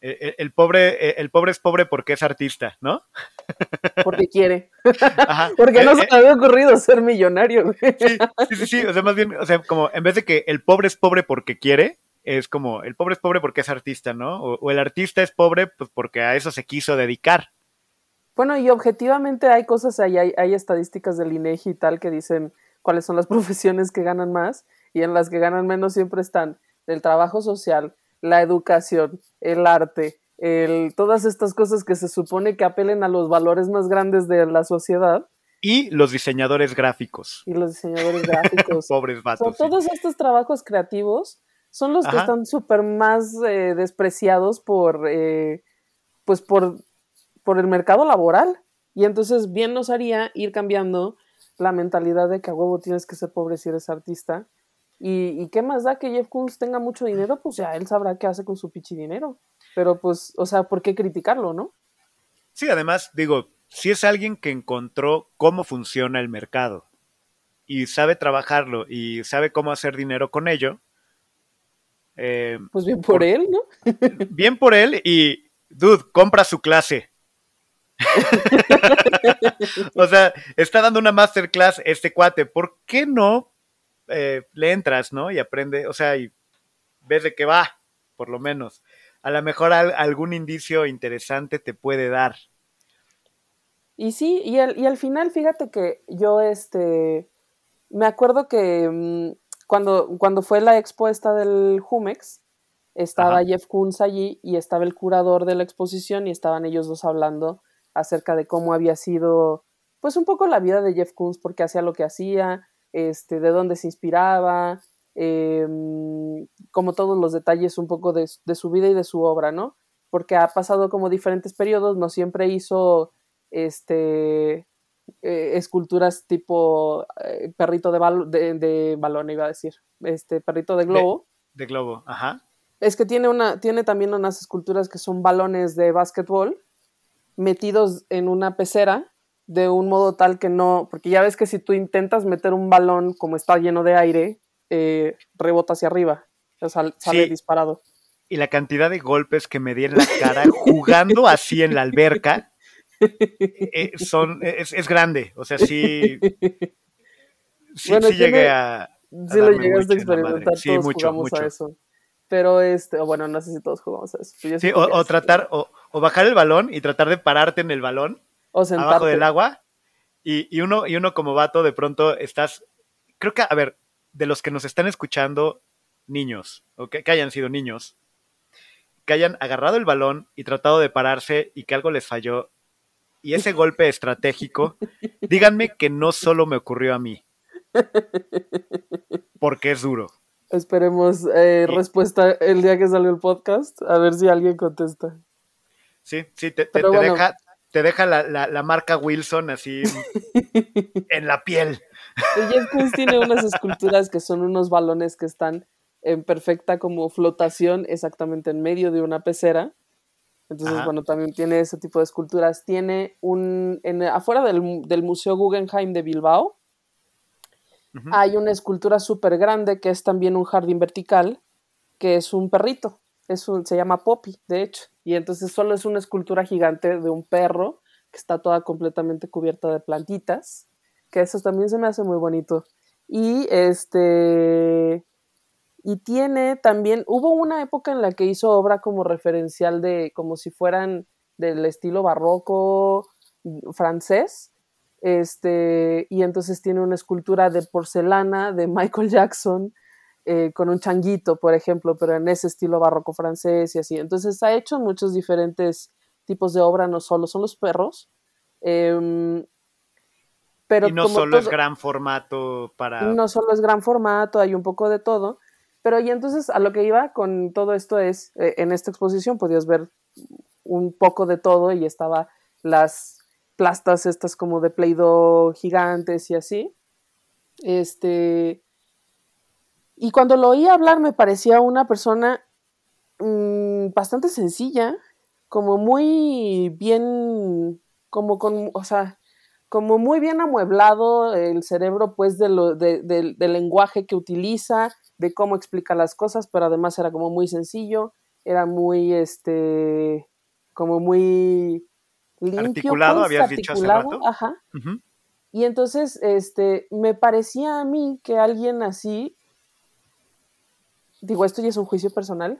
eh, eh, el, pobre, el pobre es pobre porque es artista, ¿no? [laughs] Porque quiere. porque no se le había ocurrido ser millonario. Sí, sí, sí, o sea, más bien, o sea, como en vez de que el pobre es pobre porque quiere, es como el pobre es pobre porque es artista, ¿no? O, el artista es pobre pues porque a eso se quiso dedicar. Bueno, y objetivamente hay cosas, hay, hay, estadísticas del INEGI y tal que dicen cuáles son las [laughs] profesiones que ganan más y en las que ganan menos siempre están el trabajo social, la educación, el arte, el, todas estas cosas que se supone que apelen a los valores más grandes de la sociedad. Y los diseñadores gráficos. Y los diseñadores gráficos. [laughs] Pobres vatos. Todos estos trabajos creativos son los que están súper más eh, despreciados por, eh, pues por por el mercado laboral. Y entonces bien nos haría ir cambiando la mentalidad de que a huevo tienes que ser pobre si eres artista. Y, qué más da que Jeff Koons tenga mucho dinero, pues ya él sabrá qué hace con su pichi dinero. Pero pues, o sea, ¿por qué criticarlo, no? Sí, además, digo, si es alguien que encontró cómo funciona el mercado y sabe trabajarlo y sabe cómo hacer dinero con ello. Eh, pues bien por él, ¿no? [laughs] bien por él y, dude, compra su clase. [laughs] o sea, está dando una masterclass este cuate. ¿Por qué no eh, le entras, no? Y aprende, o sea, y ves de qué va, por lo menos. A lo mejor algún indicio interesante te puede dar. Y sí, y al, y al final, fíjate que yo, este, me acuerdo que mm, cuando, cuando fue la expuesta del Jumex, estaba Jeff Koons allí y estaba el curador de la exposición y estaban ellos dos hablando acerca de cómo había sido, pues un poco la vida de Jeff Koons, porque hacía lo que hacía, este, de dónde se inspiraba, em, como todos los detalles un poco de, su vida y de su obra, ¿no? Porque ha pasado como diferentes periodos, no siempre hizo este, eh, esculturas tipo eh, perrito de, de, balón, iba a decir, este perrito de globo. De, de, globo, ajá. Es que tiene, una, tiene también unas esculturas que son balones de básquetbol metidos en una pecera de un modo tal que no, porque ya ves que si tú intentas meter un balón como está lleno de aire, eh, rebota hacia arriba, o sea, sale disparado. Y la cantidad de golpes que me di en la cara jugando así en la alberca eh, son, es, grande, o sea, sí, sí, llegué a... sí lo llegaste a experimentar, todos jugamos a eso. Pero este, bueno, no sé si todos jugamos a eso. Sí, o, tratar, o, bajar el balón y tratar de pararte en el balón o abajo del agua. Y, uno, y uno como vato, de pronto estás. Creo que, a ver, de los que nos están escuchando, niños, o que, hayan sido niños, que hayan agarrado el balón y tratado de pararse y que algo les falló. Y ese golpe estratégico, díganme que no solo me ocurrió a mí. Porque es duro. Esperemos eh, respuesta el día que salió el podcast, a ver si alguien contesta. Sí, sí, te, deja, te deja la, marca Wilson así [laughs] en la piel. Jeff Koons tiene unas esculturas que son unos balones que están en perfecta como flotación exactamente en medio de una pecera. Entonces, bueno, también tiene ese tipo de esculturas. Tiene un, en, afuera del, del Museo Guggenheim de Bilbao, hay una escultura súper grande que es también un jardín vertical, que es un perrito. Es un, se llama Poppy, de hecho. Y entonces solo es una escultura gigante de un perro que está toda completamente cubierta de plantitas, que eso también se me hace muy bonito. Y este y tiene también hubo una época en la que hizo obra como referencial de como si fueran del estilo barroco francés este, y entonces tiene una escultura de porcelana de [laughs] Michael Jackson eh, con un changuito, por ejemplo, pero en ese estilo barroco francés y así. Entonces ha hecho muchos diferentes tipos de obra, no solo son los perros. Em, pero y no solo es gran formato para... No solo es gran formato, hay un poco de todo. Pero y entonces a lo que iba con todo esto es, eh, en esta exposición podías ver un poco de todo y estaba las plastas estas como de Play-Doh gigantes y así. Este, y cuando lo oí hablar me parecía una persona mm, bastante sencilla, como muy bien, como con, o sea, como muy bien amueblado el cerebro, pues, de lo, de, del lenguaje que utiliza, de cómo explica las cosas, pero además era como muy sencillo, era muy, este, como muy limpio. Articulado, pues, habías dicho hace rato. Ajá. Y entonces, este, me parecía a mí que alguien así, digo, esto ya es un juicio personal,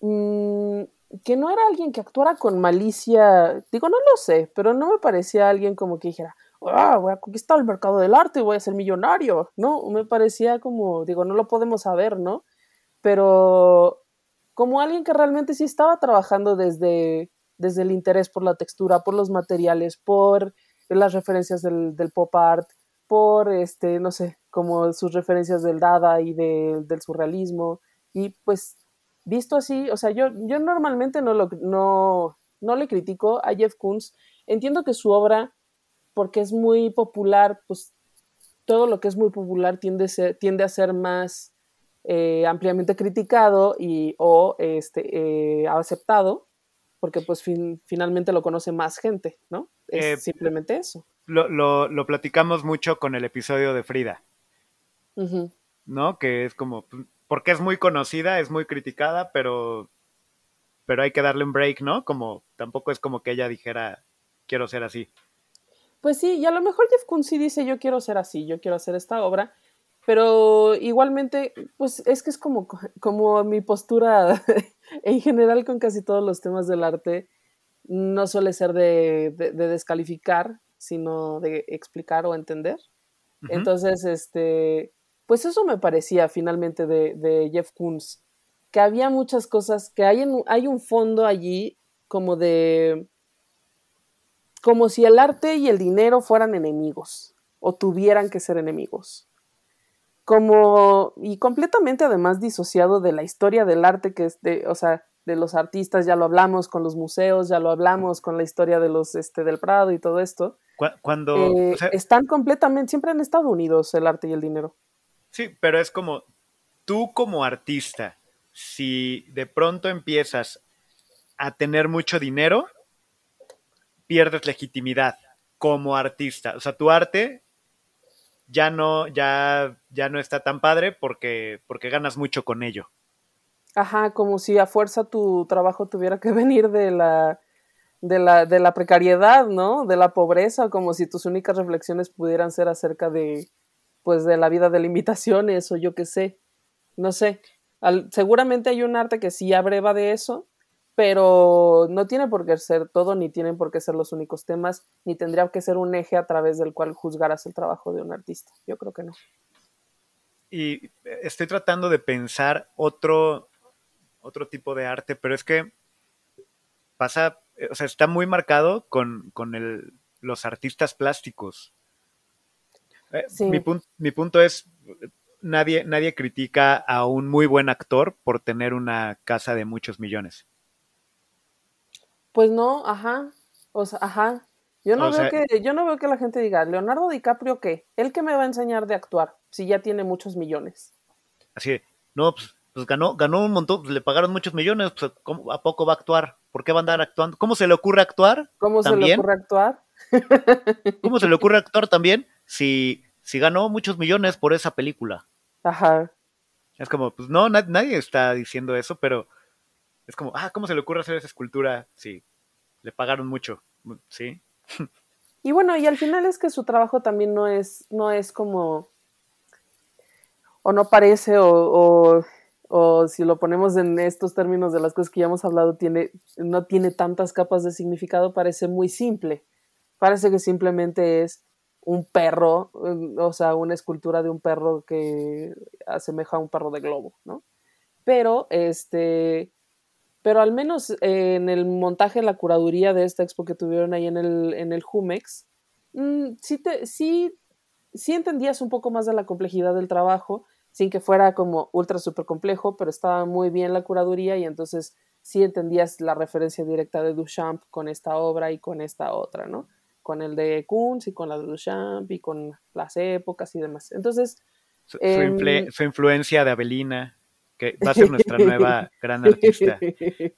mm, que no era alguien que actuara con malicia, digo, no lo sé, pero no me parecía alguien como que dijera, ah, voy a conquistar el mercado del arte y voy a ser millonario, ¿no? Me parecía como, digo, no lo podemos saber, ¿no? Pero como alguien que realmente sí estaba trabajando desde, desde el interés por la textura, por los materiales, por las referencias del, del pop art, por, este, no sé, como sus referencias del Dada y de- del surrealismo. Y pues, visto así, o sea, yo, yo normalmente no, lo, no, no le critico a Jeff Koons. Entiendo que su obra, porque es muy popular, pues todo lo que es muy popular tiende a ser, tiende a ser más eh, ampliamente criticado y, o este, eh, aceptado, porque pues fin- finalmente lo conoce más gente, ¿no? Es Eh, simplemente eso. Lo, lo, lo platicamos mucho con el episodio de Frida. ¿no? Que es como, porque es muy conocida, es muy criticada, pero, pero hay que darle un break, ¿no? Como, tampoco es como que ella dijera, quiero ser así. Pues sí, y a lo mejor Jeff Koons sí dice yo quiero ser así, yo quiero hacer esta obra, pero igualmente, pues es que es como, como mi postura [laughs] en general con casi todos los temas del arte, no suele ser de, de- de descalificar, sino de explicar o entender. Entonces, este, pues eso me parecía finalmente de, de Jeff Koons, que había muchas cosas, que hay, en- hay un fondo allí como de, como si el arte y el dinero fueran enemigos, o tuvieran que ser enemigos. Como, y completamente además disociado de la historia del arte, que es de, o sea, de los artistas, ya lo hablamos con los museos, ya lo hablamos con la historia de los, este, del Prado y todo esto. Cu- Cuando, Eh, o sea, están completamente, siempre han estado unidos el arte y el dinero. Sí, pero es como tú como artista, si de pronto empiezas a tener mucho dinero, pierdes legitimidad como artista. O sea, tu arte ya no, ya, ya no está tan padre porque, porque ganas mucho con ello. Ajá, como si a fuerza tu trabajo tuviera que [laughs] venir de la, de la, de la precariedad, ¿no? De la pobreza, como si tus únicas reflexiones pudieran ser acerca de, pues, de la vida de limitaciones o yo qué sé. No sé. Al- seguramente hay un arte que sí abreva de eso, pero no tiene por qué ser todo, ni tienen por qué ser los únicos temas, ni tendría que ser un eje a través del cual juzgaras el trabajo de un artista. Yo creo que no. Y estoy tratando de pensar otro, otro tipo de arte, pero es que pasa, eh, o sea, está muy marcado con, con el, los artistas plásticos. Eh, Sí. mi, pun- mi punto es, nadie, nadie critica a un muy buen actor por tener una casa de muchos millones. Pues no, ajá. O sea, ajá. Yo no O veo sea- que, yo no veo que la gente diga, Leonardo DiCaprio, ¿qué? ¿Él que me va a enseñar de actuar? Si ya tiene muchos millones. Así no, pues, pues ganó, ganó un montón, pues, le pagaron muchos millones, pues ¿cómo- ¿a poco va a actuar? ¿Por qué va a andar actuando? ¿Cómo se le ocurre actuar? ¿Cómo se le ocurre actuar? [laughs] ¿Cómo se le ocurre actuar también si, si ganó muchos millones por esa película? Ajá. Es como, pues no, na- nadie está diciendo eso, pero es como, ah, ¿cómo se le ocurre hacer esa escultura? Sí, le pagaron mucho, sí. [laughs] Y bueno, y al final es que su trabajo también no es, no es como, o no parece, o, o, si lo ponemos en estos términos de las cosas que ya hemos hablado, tiene, no tiene tantas capas de significado, parece muy simple. Parece que simplemente es un perro, mm, o sea, una escultura de un perro que asemeja a un perro de globo, ¿no? Pero, este, pero al menos eh, en el montaje, la curaduría de esta expo que tuvieron ahí en el, en el Jumex, mm, sí, te, sí, sí entendías un poco más de la complejidad del trabajo, sin que fuera como ultra super complejo, pero estaba muy bien la curaduría y entonces sí entendías la referencia directa de Duchamp con esta obra y con esta otra, ¿no? con el de Kunz y con la de Duchamp y con las épocas y demás. Entonces... Su, su influencia de Avelina que va a ser nuestra nueva [laughs] gran artista,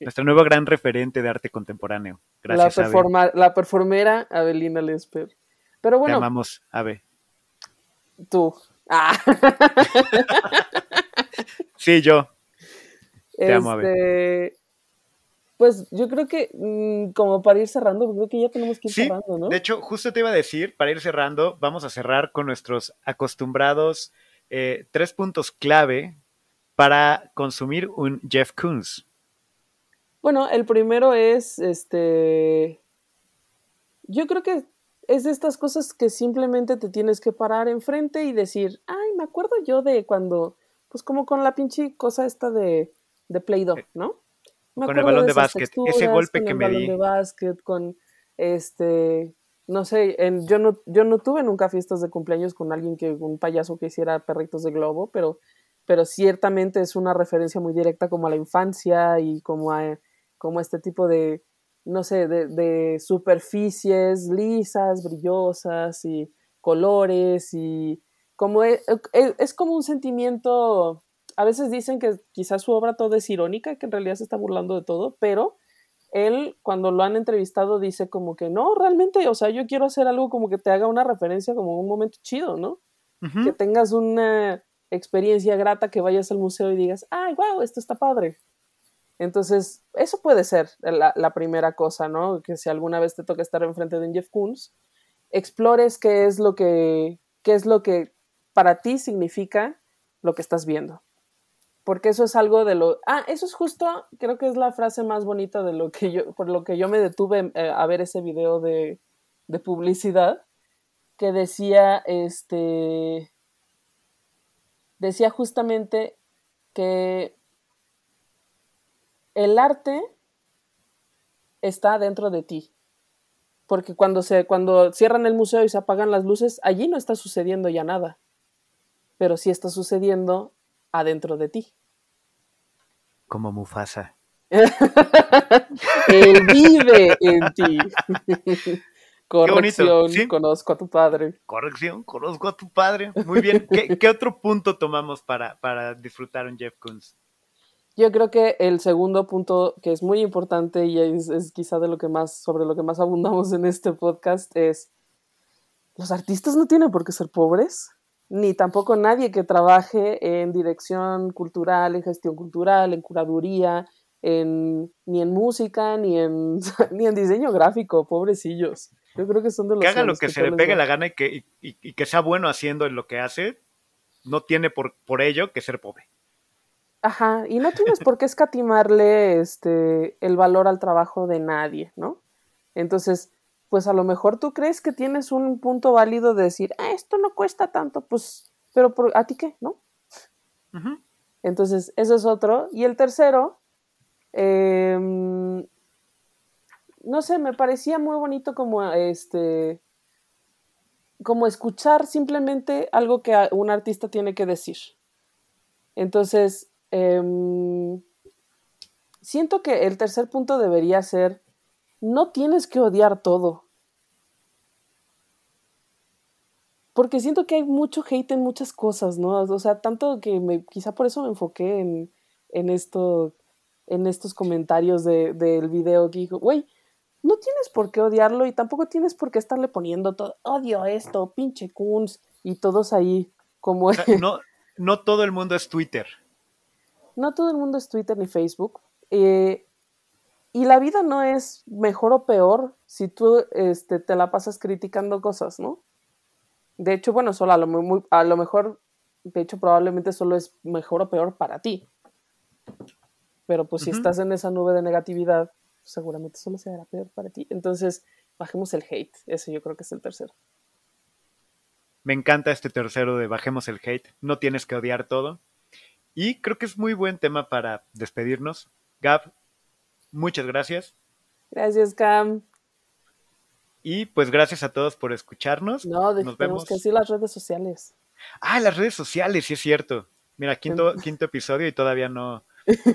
nuestra nueva gran referente de arte contemporáneo. Gracias, la, performa, la performera Avelina Lesper. Pero bueno. Te amamos, Ave. Tú. Ah. [laughs] sí, yo. Te amo, Ave. Este, pues yo creo que, mm, como para ir cerrando, creo que ya tenemos que ir cerrando, ¿no? De hecho, justo te iba a decir, para ir cerrando, vamos a cerrar con nuestros acostumbrados eh, tres puntos clave para consumir un Jeff Koons? Bueno, el primero es, este, yo creo que es de estas cosas que simplemente te tienes que parar enfrente y decir, ay, me acuerdo yo de cuando, pues como con la pinche cosa esta de, de Play-Doh, eh, ¿no? con el balón de, básquet, ese golpe que me balón de básquet, con este, no sé, en, yo no, yo no tuve nunca fiestas de cumpleaños con alguien que, un payaso que hiciera perritos de globo, pero pero ciertamente es una referencia muy directa como a la infancia y como a como este tipo de, no sé, de, superficies lisas, brillosas y colores y como es, e, es, como un sentimiento, a veces dicen que quizás su obra todo es irónica, que en realidad se está burlando de todo, pero él cuando lo han entrevistado dice como que no, realmente, o sea, yo quiero hacer algo como que te haga una referencia como un momento chido, ¿no? Que tengas una, experiencia grata que vayas al museo y digas, ay, wow, esto está padre. Entonces, eso puede ser la, primera cosa, ¿no? Que si alguna vez te toca estar enfrente de un Jeff Koons, explores qué es lo que, qué es lo que para ti significa lo que estás viendo. Porque eso es algo de lo... Ah, eso es justo, creo que es la frase más bonita de lo que yo, por lo que yo me detuve eh, a ver ese video de, de publicidad, que decía, este, decía justamente que el arte está dentro de ti. Porque cuando, se, cuando cierran el museo y se apagan las luces, allí no está sucediendo ya nada. Pero sí está sucediendo adentro de ti. Como Mufasa. [laughs] Él vive en ti. [laughs] Corrección, conozco a tu padre. Corrección, conozco a tu padre. Muy bien. [laughs] ¿Qué, otro punto tomamos para, para disfrutar un Jeff Koons? Yo creo que el segundo punto que es muy importante y es, es, quizá de lo que más, sobre lo que más abundamos en este podcast es los artistas no tienen por qué ser pobres, ni tampoco nadie que trabaje en dirección cultural, en gestión cultural, en curaduría, en, ni en música, ni en, [laughs] ni en diseño gráfico, pobrecillos. Yo creo que son de los que haga lo que, se le pegue la gana y que, y, que sea bueno haciendo en lo que hace, no tiene por, por ello que ser pobre. Ajá, y no tienes por qué escatimarle este, el valor al trabajo de nadie, ¿no? Entonces, pues a lo mejor tú crees que tienes un punto válido de decir, ah, esto no cuesta tanto, pues, pero por, ¿a ti qué? ¿No? Entonces, eso es otro. Y el tercero, eh, no sé, me parecía muy bonito como este como escuchar simplemente algo que un artista tiene que decir. Entonces, em, siento que el tercer punto debería ser, no tienes que odiar todo. Porque siento que hay mucho hate en muchas cosas, ¿no? O sea, tanto que me, quizá por eso me enfoqué en, en esto, en estos comentarios del video que dijo, güey, no tienes por qué odiarlo y tampoco tienes por qué estarle poniendo todo, odio esto, pinche Kunz, y todos ahí como... [laughs] no, no todo el mundo es Twitter. No todo el mundo es Twitter ni Facebook. Eh, y la vida no es mejor o peor si tú este, te la pasas criticando cosas, ¿no? De hecho, bueno, solo a lo, muy, a lo mejor, de hecho, probablemente solo es mejor o peor para ti. Pero pues si estás en esa nube de negatividad, seguramente solo será peor para ti. Entonces, bajemos el hate. Eso yo creo que es el tercero. Me encanta este tercero de bajemos el hate. No tienes que odiar todo. Y creo que es muy buen tema para despedirnos. Gab, muchas gracias. Gracias, Cam. Y pues gracias a todos por escucharnos. No, Nos vemos. que decir las redes sociales. Ah, las redes sociales, sí es cierto. Mira, quinto, quinto episodio y todavía no.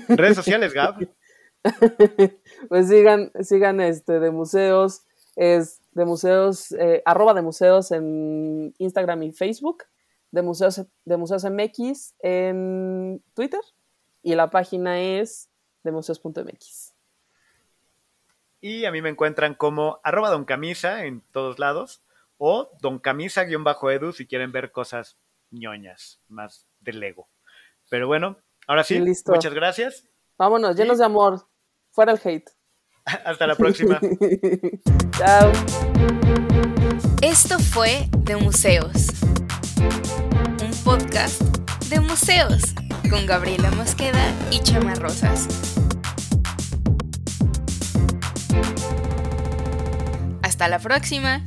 Redes sociales, Gab. [laughs] [laughs] pues sigan, sigan este de museos es de museos, eh, arroba de museos en Instagram y Facebook, de museos, de museos MX en Twitter y la página es de museos.mx. Y a mí me encuentran como arroba don camisa en todos lados o don camisa-edu si quieren ver cosas ñoñas, más de Lego. Pero bueno, ahora sí, muchas gracias. Vámonos, llenos de amor. Fuera el hate. [laughs] Hasta la próxima. [laughs] Chao. Esto fue De Museos, un podcast de museos con Gabriela Mosqueda y Chama Rosas. Hasta la próxima.